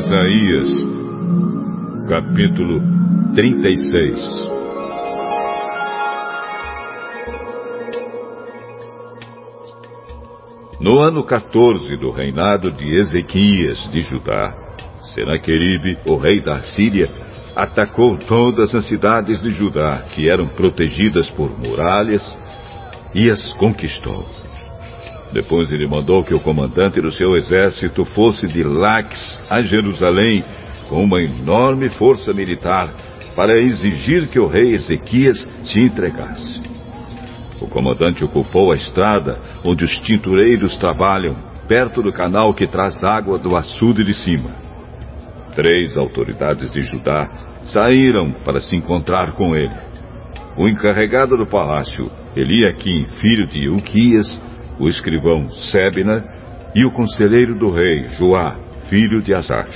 Isaías, capítulo 36 No ano 14 do reinado de Ezequias de Judá, Senaqueribe, o rei da Síria, atacou todas as cidades de Judá que eram protegidas por muralhas e as conquistou. Depois ele mandou que o comandante do seu exército fosse de Lax a Jerusalém com uma enorme força militar para exigir que o rei Ezequias se entregasse. O comandante ocupou a estrada onde os tintureiros trabalham, perto do canal que traz água do açude de cima. Três autoridades de Judá saíram para se encontrar com ele. O encarregado do palácio, Eliaquim, filho de Uquias, o escrivão Sebna e o conselheiro do rei, Joá, filho de Asaf.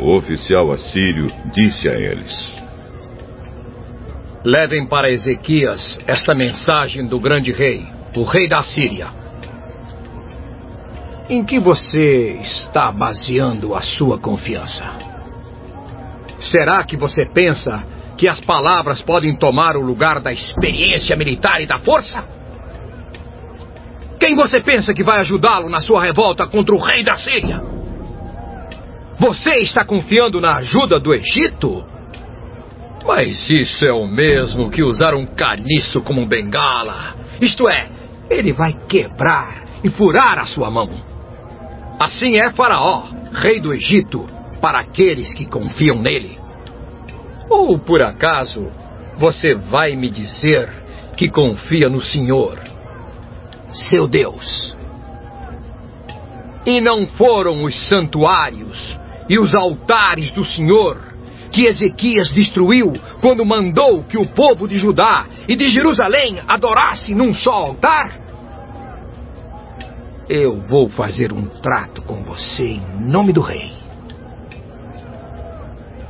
O oficial assírio disse a eles: Levem para Ezequias esta mensagem do grande rei, o rei da Síria. Em que você está baseando a sua confiança? Será que você pensa que as palavras podem tomar o lugar da experiência militar e da força? Quem você pensa que vai ajudá-lo na sua revolta contra o rei da Síria? Você está confiando na ajuda do Egito? Mas isso é o mesmo que usar um caniço como um bengala. Isto é, ele vai quebrar e furar a sua mão. Assim é Faraó, rei do Egito, para aqueles que confiam nele. Ou por acaso você vai me dizer que confia no Senhor, seu Deus? E não foram os santuários e os altares do Senhor que Ezequias destruiu quando mandou que o povo de Judá e de Jerusalém adorasse num só altar? Eu vou fazer um trato com você em nome do rei.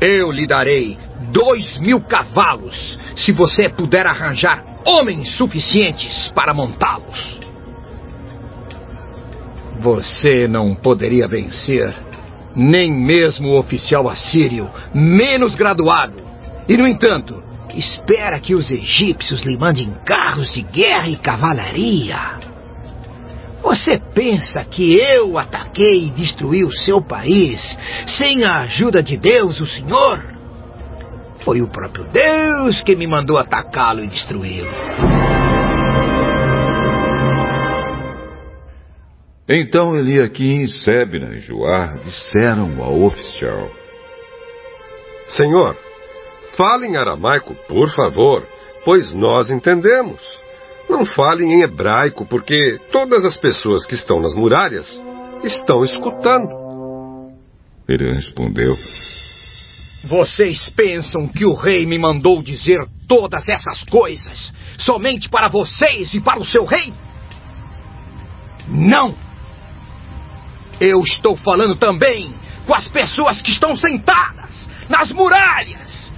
Eu lhe darei dois mil cavalos se você puder arranjar homens suficientes para montá-los. Você não poderia vencer nem mesmo o oficial assírio menos graduado. E, no entanto, espera que os egípcios lhe mandem carros de guerra e cavalaria. Você pensa que eu ataquei e destruí o seu país sem a ajuda de Deus, o Senhor? Foi o próprio Deus que me mandou atacá-lo e destruí-lo. Então Eliaquim, Sebna e Joar disseram ao oficial: Senhor, fale em aramaico, por favor, pois nós entendemos. Não fale em hebraico, porque todas as pessoas que estão nas muralhas estão escutando. Ele respondeu: Vocês pensam que o rei me mandou dizer todas essas coisas somente para vocês e para o seu rei? Não! Eu estou falando também com as pessoas que estão sentadas nas muralhas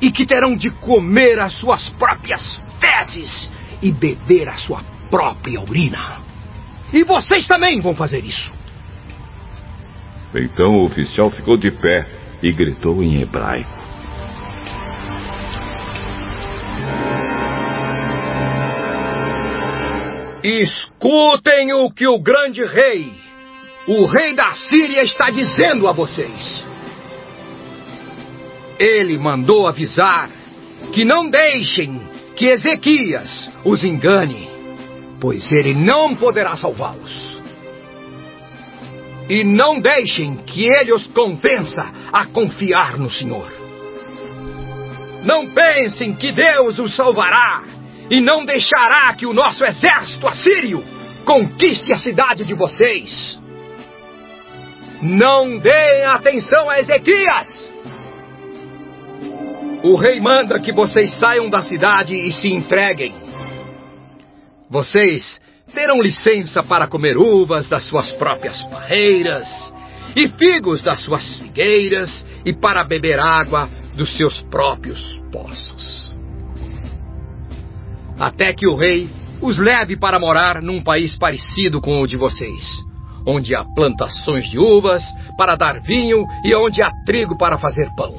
e que terão de comer as suas próprias fezes e beber a sua própria urina. E vocês também vão fazer isso. Então o oficial ficou de pé e gritou em hebraico. Escutem o que o grande rei o rei da Síria está dizendo a vocês. Ele mandou avisar que não deixem que Ezequias os engane, pois ele não poderá salvá-los. E não deixem que ele os convença a confiar no Senhor. Não pensem que Deus os salvará e não deixará que o nosso exército assírio conquiste a cidade de vocês. Não deem atenção a Ezequias! O rei manda que vocês saiam da cidade e se entreguem. Vocês terão licença para comer uvas das suas próprias parreiras e figos das suas figueiras e para beber água dos seus próprios poços. Até que o rei os leve para morar num país parecido com o de vocês onde há plantações de uvas para dar vinho e onde há trigo para fazer pão.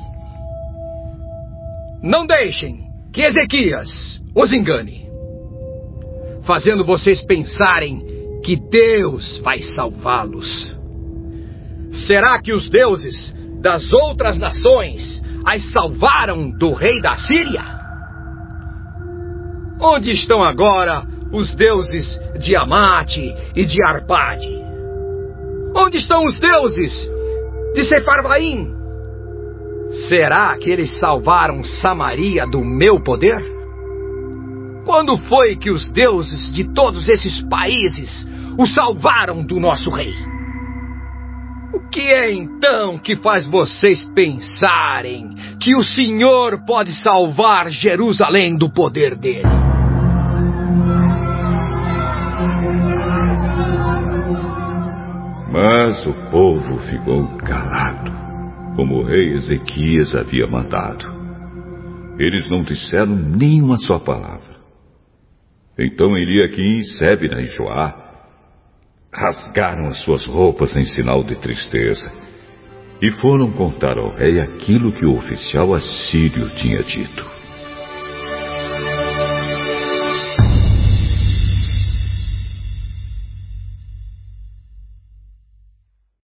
Não deixem que Ezequias os engane, fazendo vocês pensarem que Deus vai salvá-los. Será que os deuses das outras nações as salvaram do rei da Síria? Onde estão agora os deuses de Amate e de Arpade? Onde estão os deuses de Sefarvaim? Será que eles salvaram Samaria do meu poder? Quando foi que os deuses de todos esses países o salvaram do nosso rei? O que é então que faz vocês pensarem que o Senhor pode salvar Jerusalém do poder dele? Mas o povo ficou calado, como o rei Ezequias havia mandado. Eles não disseram nenhuma só palavra. Então Eliaquim, Sebna e Joá rasgaram as suas roupas em sinal de tristeza e foram contar ao rei aquilo que o oficial assírio tinha dito.